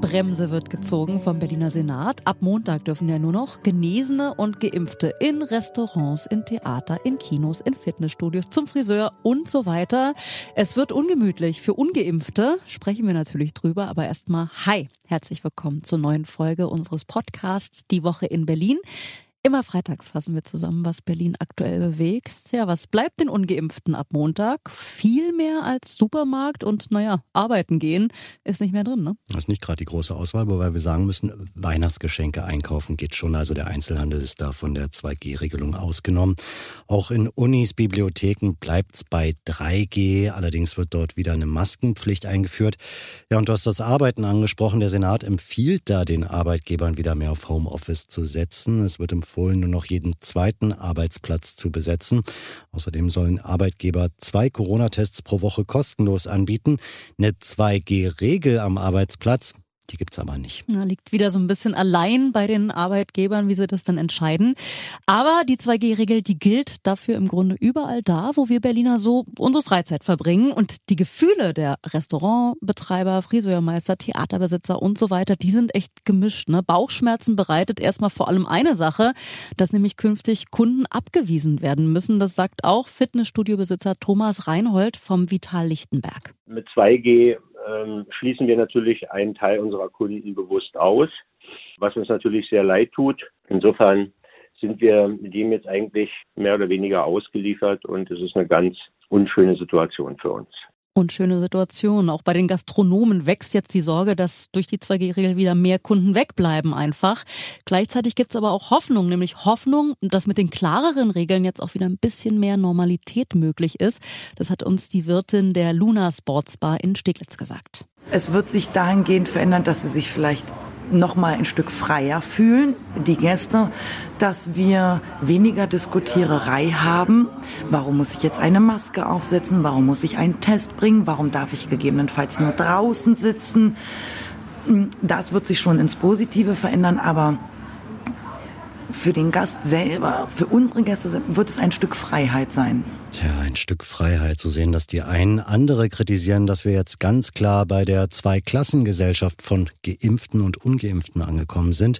Notbremse wird gezogen vom Berliner Senat. Ab Montag dürfen ja nur noch Genesene und Geimpfte in Restaurants, in Theater, in Kinos, in Fitnessstudios, zum Friseur und so weiter. Es wird ungemütlich. Für Ungeimpfte sprechen wir natürlich drüber, aber erstmal Hi, herzlich willkommen zur neuen Folge unseres Podcasts Die Woche in Berlin. Immer freitags fassen wir zusammen, was Berlin aktuell bewegt. Ja, was bleibt den Ungeimpften ab Montag? Viel mehr als Supermarkt und naja, arbeiten gehen ist nicht mehr drin, ne? Das ist nicht gerade die große Auswahl, wobei wir sagen müssen, Weihnachtsgeschenke einkaufen geht schon. Also der Einzelhandel ist da von der 2G-Regelung ausgenommen. Auch in Unis, Bibliotheken bleibt es bei 3G. Allerdings wird dort wieder eine Maskenpflicht eingeführt. Ja, und du hast das Arbeiten angesprochen. Der Senat empfiehlt da den Arbeitgebern wieder mehr auf Homeoffice zu setzen. Es wird im empfohlen, nur noch jeden zweiten Arbeitsplatz zu besetzen. Außerdem sollen Arbeitgeber zwei Corona-Tests pro Woche kostenlos anbieten. Eine 2G-Regel am Arbeitsplatz die gibt's aber nicht. Ja, liegt wieder so ein bisschen allein bei den Arbeitgebern, wie sie das dann entscheiden. Aber die 2G-Regel, die gilt dafür im Grunde überall da, wo wir Berliner so unsere Freizeit verbringen. Und die Gefühle der Restaurantbetreiber, Friseurmeister, Theaterbesitzer und so weiter, die sind echt gemischt. Ne? Bauchschmerzen bereitet erstmal vor allem eine Sache, dass nämlich künftig Kunden abgewiesen werden müssen. Das sagt auch Fitnessstudiobesitzer Thomas Reinhold vom Vital Lichtenberg. Mit 2G ähm, schließen wir natürlich einen Teil unserer Kunden bewusst aus, was uns natürlich sehr leid tut. Insofern sind wir dem jetzt eigentlich mehr oder weniger ausgeliefert und es ist eine ganz unschöne Situation für uns. Unschöne Situation. Auch bei den Gastronomen wächst jetzt die Sorge, dass durch die 2G-Regel wieder mehr Kunden wegbleiben einfach. Gleichzeitig gibt es aber auch Hoffnung, nämlich Hoffnung, dass mit den klareren Regeln jetzt auch wieder ein bisschen mehr Normalität möglich ist. Das hat uns die Wirtin der Luna Sports Bar in Steglitz gesagt. Es wird sich dahingehend verändern, dass sie sich vielleicht noch mal ein Stück freier fühlen, die Gäste, dass wir weniger Diskutiererei haben. Warum muss ich jetzt eine Maske aufsetzen? Warum muss ich einen Test bringen? Warum darf ich gegebenenfalls nur draußen sitzen? Das wird sich schon ins Positive verändern, aber für den Gast selber, für unsere Gäste wird es ein Stück Freiheit sein. Tja, ein Stück Freiheit zu sehen, dass die einen andere kritisieren, dass wir jetzt ganz klar bei der Zweiklassengesellschaft von Geimpften und Ungeimpften angekommen sind.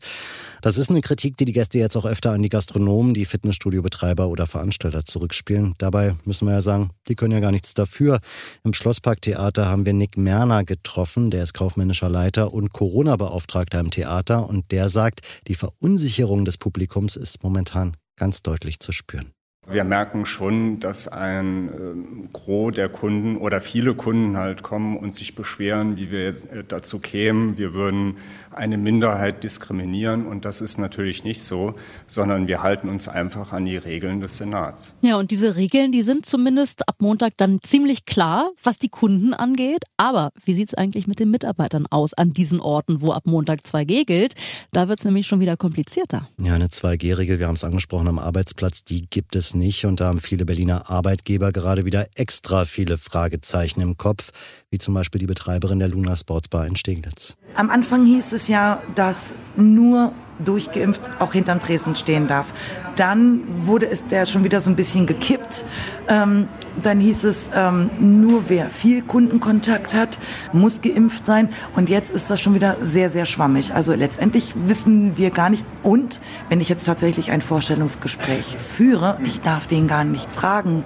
Das ist eine Kritik, die die Gäste jetzt auch öfter an die Gastronomen, die Fitnessstudiobetreiber oder Veranstalter zurückspielen. Dabei müssen wir ja sagen, die können ja gar nichts dafür. Im Schlossparktheater haben wir Nick Merner getroffen, der ist kaufmännischer Leiter und Corona-Beauftragter im Theater und der sagt, die Verunsicherung des Publikums ist momentan ganz deutlich zu spüren. Wir merken schon, dass ein äh, Gros der Kunden oder viele Kunden halt kommen und sich beschweren, wie wir äh, dazu kämen, wir würden eine Minderheit diskriminieren. Und das ist natürlich nicht so, sondern wir halten uns einfach an die Regeln des Senats. Ja, und diese Regeln, die sind zumindest ab Montag dann ziemlich klar, was die Kunden angeht. Aber wie sieht es eigentlich mit den Mitarbeitern aus an diesen Orten, wo ab Montag 2G gilt? Da wird es nämlich schon wieder komplizierter. Ja, eine 2G-Regel, wir haben es angesprochen, am Arbeitsplatz, die gibt es nicht. Und da haben viele Berliner Arbeitgeber gerade wieder extra viele Fragezeichen im Kopf, wie zum Beispiel die Betreiberin der Luna Sports Bar in Steglitz. Am Anfang hieß es ja, dass nur durchgeimpft auch hinterm Tresen stehen darf. Dann wurde es der schon wieder so ein bisschen gekippt. Ähm, dann hieß es, ähm, nur wer viel Kundenkontakt hat, muss geimpft sein. Und jetzt ist das schon wieder sehr, sehr schwammig. Also letztendlich wissen wir gar nicht. Und wenn ich jetzt tatsächlich ein Vorstellungsgespräch führe, ich darf den gar nicht fragen,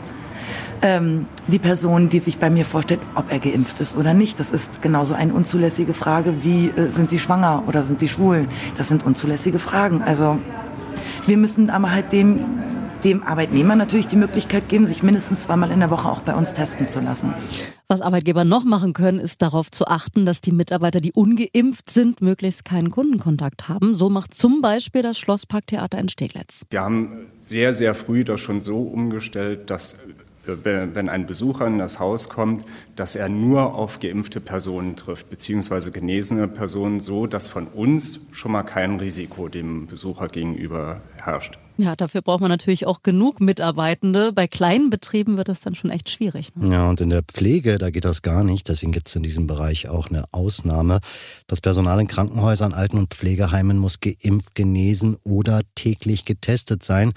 ähm, die Person, die sich bei mir vorstellt, ob er geimpft ist oder nicht. Das ist genauso eine unzulässige Frage wie, äh, sind Sie schwanger oder sind Sie schwul? Das sind unzulässige Fragen. Also wir müssen aber halt dem, dem Arbeitnehmer natürlich die Möglichkeit geben, sich mindestens zweimal in der Woche auch bei uns testen zu lassen. Was Arbeitgeber noch machen können, ist darauf zu achten, dass die Mitarbeiter, die ungeimpft sind, möglichst keinen Kundenkontakt haben. So macht zum Beispiel das Schlossparktheater in Steglitz. Wir haben sehr, sehr früh das schon so umgestellt, dass wenn ein Besucher in das Haus kommt, dass er nur auf geimpfte Personen trifft, beziehungsweise genesene Personen, so dass von uns schon mal kein Risiko dem Besucher gegenüber herrscht. Ja, dafür braucht man natürlich auch genug Mitarbeitende. Bei kleinen Betrieben wird das dann schon echt schwierig. Ne? Ja, und in der Pflege, da geht das gar nicht. Deswegen gibt es in diesem Bereich auch eine Ausnahme. Das Personal in Krankenhäusern, Alten- und Pflegeheimen muss geimpft, genesen oder täglich getestet sein.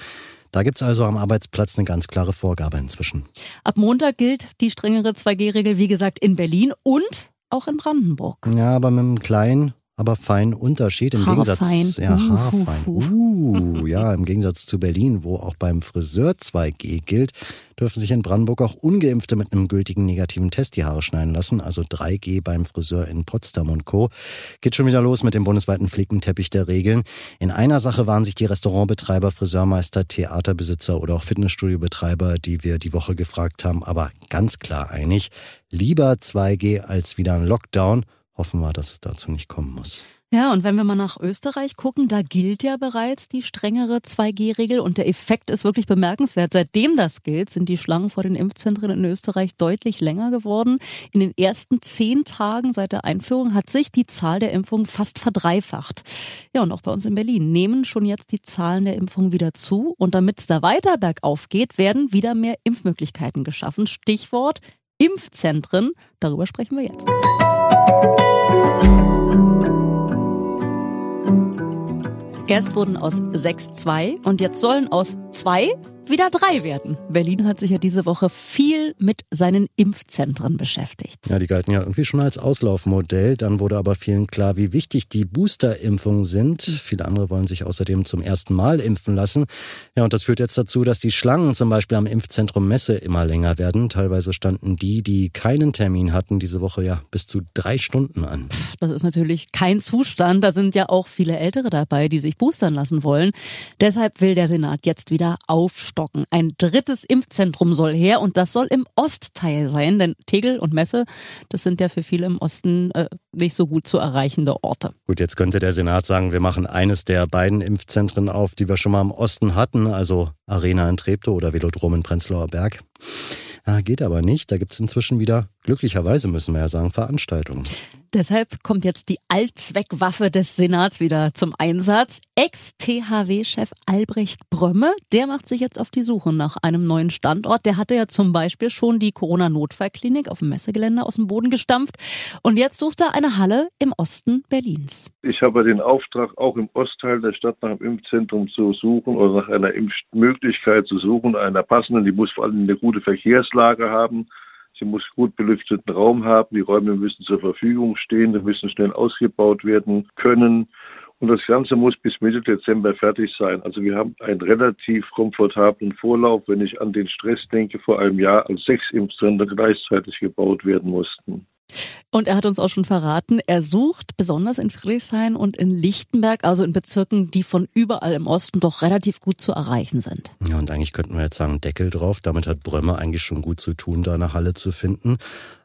Da gibt es also am Arbeitsplatz eine ganz klare Vorgabe inzwischen. Ab Montag gilt die strengere 2G-Regel, wie gesagt, in Berlin und auch in Brandenburg. Ja, aber mit einem kleinen aber fein Unterschied im Haarfein. Gegensatz ja Uh, haarfein. uh, Uh, ja, im Gegensatz zu Berlin, wo auch beim Friseur 2G gilt, dürfen sich in Brandenburg auch ungeimpfte mit einem gültigen negativen Test die Haare schneiden lassen, also 3G beim Friseur in Potsdam und Co. Geht schon wieder los mit dem bundesweiten Flickenteppich der Regeln. In einer Sache waren sich die Restaurantbetreiber, Friseurmeister, Theaterbesitzer oder auch Fitnessstudiobetreiber, die wir die Woche gefragt haben, aber ganz klar einig. Lieber 2G als wieder ein Lockdown. Hoffen wir, dass es dazu nicht kommen muss. Ja, und wenn wir mal nach Österreich gucken, da gilt ja bereits die strengere 2G-Regel und der Effekt ist wirklich bemerkenswert. Seitdem das gilt, sind die Schlangen vor den Impfzentren in Österreich deutlich länger geworden. In den ersten zehn Tagen seit der Einführung hat sich die Zahl der Impfungen fast verdreifacht. Ja, und auch bei uns in Berlin nehmen schon jetzt die Zahlen der Impfungen wieder zu. Und damit es da weiter bergauf geht, werden wieder mehr Impfmöglichkeiten geschaffen. Stichwort Impfzentren. Darüber sprechen wir jetzt. Erst wurden aus sechs zwei und jetzt sollen aus zwei wieder drei werden. Berlin hat sich ja diese Woche viel mit seinen Impfzentren beschäftigt. Ja, die galten ja irgendwie schon als Auslaufmodell. Dann wurde aber vielen klar, wie wichtig die Boosterimpfungen sind. Viele andere wollen sich außerdem zum ersten Mal impfen lassen. Ja, und das führt jetzt dazu, dass die Schlangen zum Beispiel am Impfzentrum Messe immer länger werden. Teilweise standen die, die keinen Termin hatten, diese Woche ja bis zu drei Stunden an. Das ist natürlich kein Zustand. Da sind ja auch viele Ältere dabei, die sich boostern lassen wollen. Deshalb will der Senat jetzt wieder aufstocken. Ein drittes Impfzentrum soll her und das soll im Ostteil sein, denn Tegel und Messe, das sind ja für viele im Osten äh, nicht so gut zu erreichende Orte. Gut, jetzt könnte der Senat sagen, wir machen eines der beiden Impfzentren auf, die wir schon mal im Osten hatten, also Arena in Treptow oder Velodrom in Prenzlauer Berg. Ja, geht aber nicht. Da gibt es inzwischen wieder, glücklicherweise müssen wir ja sagen, Veranstaltungen. Deshalb kommt jetzt die Allzweckwaffe des Senats wieder zum Einsatz. Ex-THW-Chef Albrecht Brömme, der macht sich jetzt auf die Suche nach einem neuen Standort. Der hatte ja zum Beispiel schon die Corona-Notfallklinik auf dem Messegelände aus dem Boden gestampft. Und jetzt sucht er eine Halle im Osten Berlins. Ich habe den Auftrag, auch im Ostteil der Stadt nach einem Impfzentrum zu suchen oder nach einer Impfmöglichkeit zu suchen, einer passenden. Die muss vor allem eine gute Verkehrslage haben. Sie muss gut belüfteten Raum haben. Die Räume müssen zur Verfügung stehen. Sie müssen schnell ausgebaut werden können. Und das Ganze muss bis Mitte Dezember fertig sein. Also wir haben einen relativ komfortablen Vorlauf, wenn ich an den Stress denke, vor einem Jahr, als sechs Impfzentren gleichzeitig gebaut werden mussten. Und er hat uns auch schon verraten, er sucht besonders in Friedrichshain und in Lichtenberg, also in Bezirken, die von überall im Osten doch relativ gut zu erreichen sind. Ja, und eigentlich könnten wir jetzt sagen, Deckel drauf. Damit hat Brömme eigentlich schon gut zu tun, da eine Halle zu finden.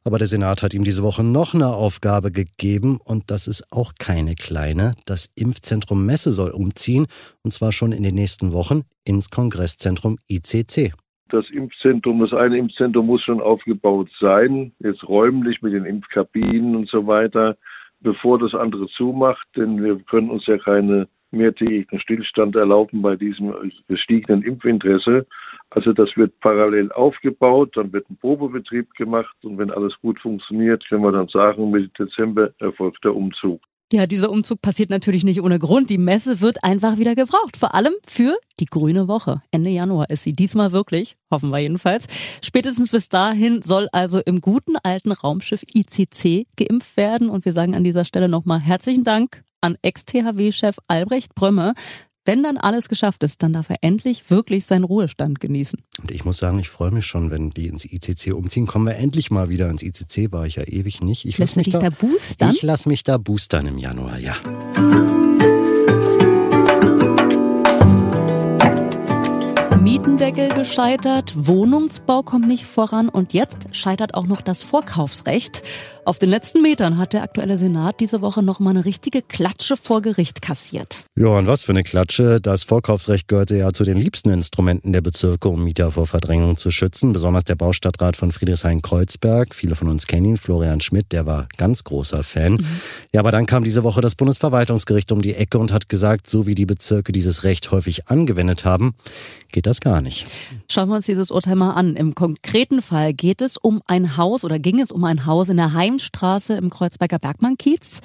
Aber der Senat hat ihm diese Woche noch eine Aufgabe gegeben und das ist auch keine kleine. Das Impfzentrum Messe soll umziehen und zwar schon in den nächsten Wochen ins Kongresszentrum ICC das Impfzentrum, das eine Impfzentrum muss schon aufgebaut sein, jetzt räumlich mit den Impfkabinen und so weiter, bevor das andere zumacht, denn wir können uns ja keine mehrtägigen Stillstand erlauben bei diesem gestiegenen Impfinteresse. Also das wird parallel aufgebaut, dann wird ein Probebetrieb gemacht und wenn alles gut funktioniert, können wir dann sagen, Mitte Dezember erfolgt der Umzug. Ja, dieser Umzug passiert natürlich nicht ohne Grund. Die Messe wird einfach wieder gebraucht. Vor allem für die grüne Woche. Ende Januar ist sie diesmal wirklich, hoffen wir jedenfalls. Spätestens bis dahin soll also im guten alten Raumschiff ICC geimpft werden. Und wir sagen an dieser Stelle nochmal herzlichen Dank an Ex-THW-Chef Albrecht Brömme. Wenn dann alles geschafft ist, dann darf er endlich wirklich seinen Ruhestand genießen. Und ich muss sagen, ich freue mich schon, wenn die ins ICC umziehen. Kommen wir endlich mal wieder ins ICC, war ich ja ewig nicht. Ich lass mich da, da boostern? Ich lass mich da boostern im Januar, ja. Mietendeckel gescheitert, Wohnungsbau kommt nicht voran und jetzt scheitert auch noch das Vorkaufsrecht. Auf den letzten Metern hat der aktuelle Senat diese Woche noch mal eine richtige Klatsche vor Gericht kassiert. Ja, und was für eine Klatsche. Das Vorkaufsrecht gehörte ja zu den liebsten Instrumenten der Bezirke, um Mieter vor Verdrängung zu schützen. Besonders der Baustadtrat von Friedrichshain-Kreuzberg. Viele von uns kennen ihn, Florian Schmidt, der war ganz großer Fan. Mhm. Ja, aber dann kam diese Woche das Bundesverwaltungsgericht um die Ecke und hat gesagt, so wie die Bezirke dieses Recht häufig angewendet haben, geht das gar nicht. Schauen wir uns dieses Urteil mal an. Im konkreten Fall geht es um ein Haus oder ging es um ein Haus in der Heimstraße im Kreuzberger Bergmannkiez.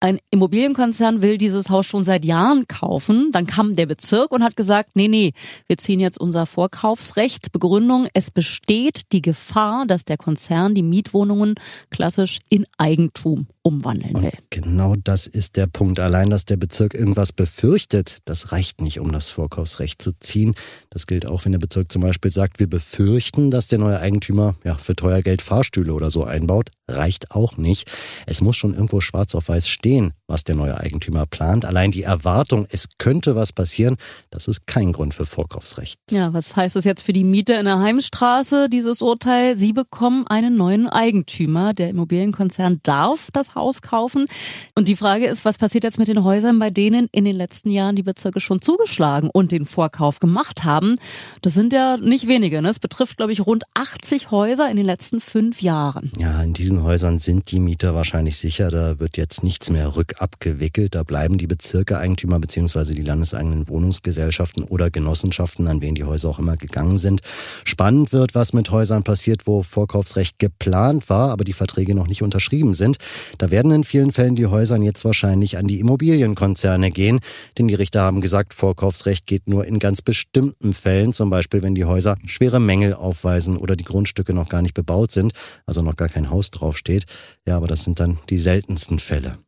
Ein Immobilienkonzern will dieses Haus schon seit Jahren kaufen. Dann kam der Bezirk und hat gesagt, nee, nee, wir ziehen jetzt unser Vorkaufsrecht. Begründung, es besteht die Gefahr, dass der Konzern die Mietwohnungen klassisch in Eigentum umwandeln will. Und genau das ist der Punkt. Allein, dass der Bezirk irgendwas befürchtet, das reicht nicht, um das Vorkaufsrecht zu ziehen. Das gilt auch, wenn der Bezirk zum Beispiel sagt, wir befürchten, dass der neue Eigentümer ja, für teuer Geld Fahrstühle oder so einbaut. Reicht auch nicht. Es muss schon irgendwo schwarz auf weiß stehen was der neue Eigentümer plant. Allein die Erwartung, es könnte was passieren, das ist kein Grund für Vorkaufsrecht. Ja, was heißt das jetzt für die Mieter in der Heimstraße, dieses Urteil? Sie bekommen einen neuen Eigentümer. Der Immobilienkonzern darf das Haus kaufen. Und die Frage ist, was passiert jetzt mit den Häusern, bei denen in den letzten Jahren die Bezirke schon zugeschlagen und den Vorkauf gemacht haben? Das sind ja nicht wenige. Ne? Es betrifft, glaube ich, rund 80 Häuser in den letzten fünf Jahren. Ja, in diesen Häusern sind die Mieter wahrscheinlich sicher. Da wird jetzt nichts mehr rückabgewickelt. Da bleiben die Bezirke Eigentümer beziehungsweise die landeseigenen Wohnungsgesellschaften oder Genossenschaften, an wen die Häuser auch immer gegangen sind. Spannend wird, was mit Häusern passiert, wo Vorkaufsrecht geplant war, aber die Verträge noch nicht unterschrieben sind. Da werden in vielen Fällen die Häuser jetzt wahrscheinlich an die Immobilienkonzerne gehen, denn die Richter haben gesagt, Vorkaufsrecht geht nur in ganz bestimmten Fällen, zum Beispiel wenn die Häuser schwere Mängel aufweisen oder die Grundstücke noch gar nicht bebaut sind, also noch gar kein Haus draufsteht. Ja, aber das sind dann die seltensten Fälle.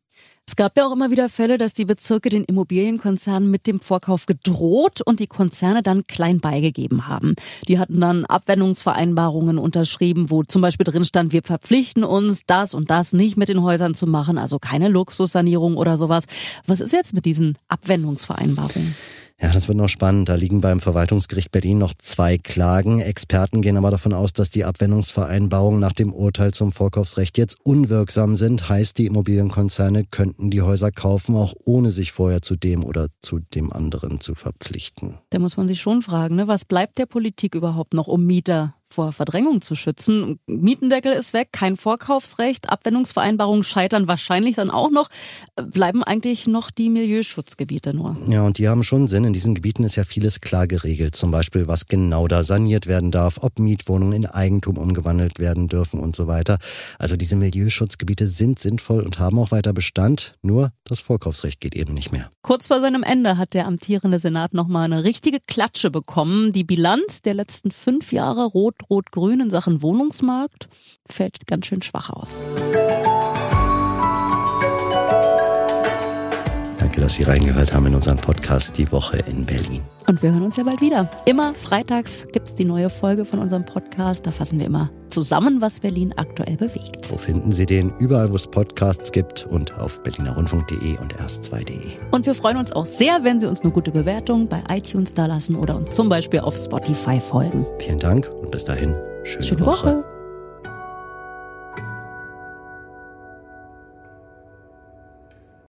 Es gab ja auch immer wieder Fälle, dass die Bezirke den Immobilienkonzernen mit dem Vorkauf gedroht und die Konzerne dann klein beigegeben haben. Die hatten dann Abwendungsvereinbarungen unterschrieben, wo zum Beispiel drin stand, wir verpflichten uns, das und das nicht mit den Häusern zu machen, also keine Luxussanierung oder sowas. Was ist jetzt mit diesen Abwendungsvereinbarungen? Ja, das wird noch spannend. Da liegen beim Verwaltungsgericht Berlin noch zwei Klagen. Experten gehen aber davon aus, dass die Abwendungsvereinbarungen nach dem Urteil zum Vorkaufsrecht jetzt unwirksam sind. Heißt, die Immobilienkonzerne könnten die Häuser kaufen, auch ohne sich vorher zu dem oder zu dem anderen zu verpflichten. Da muss man sich schon fragen, ne? was bleibt der Politik überhaupt noch, um Mieter vor Verdrängung zu schützen. Mietendeckel ist weg, kein Vorkaufsrecht, Abwendungsvereinbarungen scheitern wahrscheinlich dann auch noch. Bleiben eigentlich noch die Milieuschutzgebiete nur. Ja, und die haben schon Sinn. In diesen Gebieten ist ja vieles klar geregelt. Zum Beispiel, was genau da saniert werden darf, ob Mietwohnungen in Eigentum umgewandelt werden dürfen und so weiter. Also diese Milieuschutzgebiete sind sinnvoll und haben auch weiter Bestand. Nur das Vorkaufsrecht geht eben nicht mehr. Kurz vor seinem Ende hat der amtierende Senat nochmal eine richtige Klatsche bekommen. Die Bilanz der letzten fünf Jahre rot Rot-Rot-Grün in Sachen Wohnungsmarkt fällt ganz schön schwach aus. Danke, dass Sie reingehört haben in unseren Podcast Die Woche in Berlin. Und wir hören uns ja bald wieder. Immer freitags gibt es die neue Folge von unserem Podcast. Da fassen wir immer zusammen, was Berlin aktuell bewegt. Wo finden Sie den? Überall, wo es Podcasts gibt und auf berlinerrundfunk.de und erst2.de. Und wir freuen uns auch sehr, wenn Sie uns eine gute Bewertung bei iTunes da lassen oder uns zum Beispiel auf Spotify folgen. Vielen Dank und bis dahin. Schöne, Schöne Woche. Woche.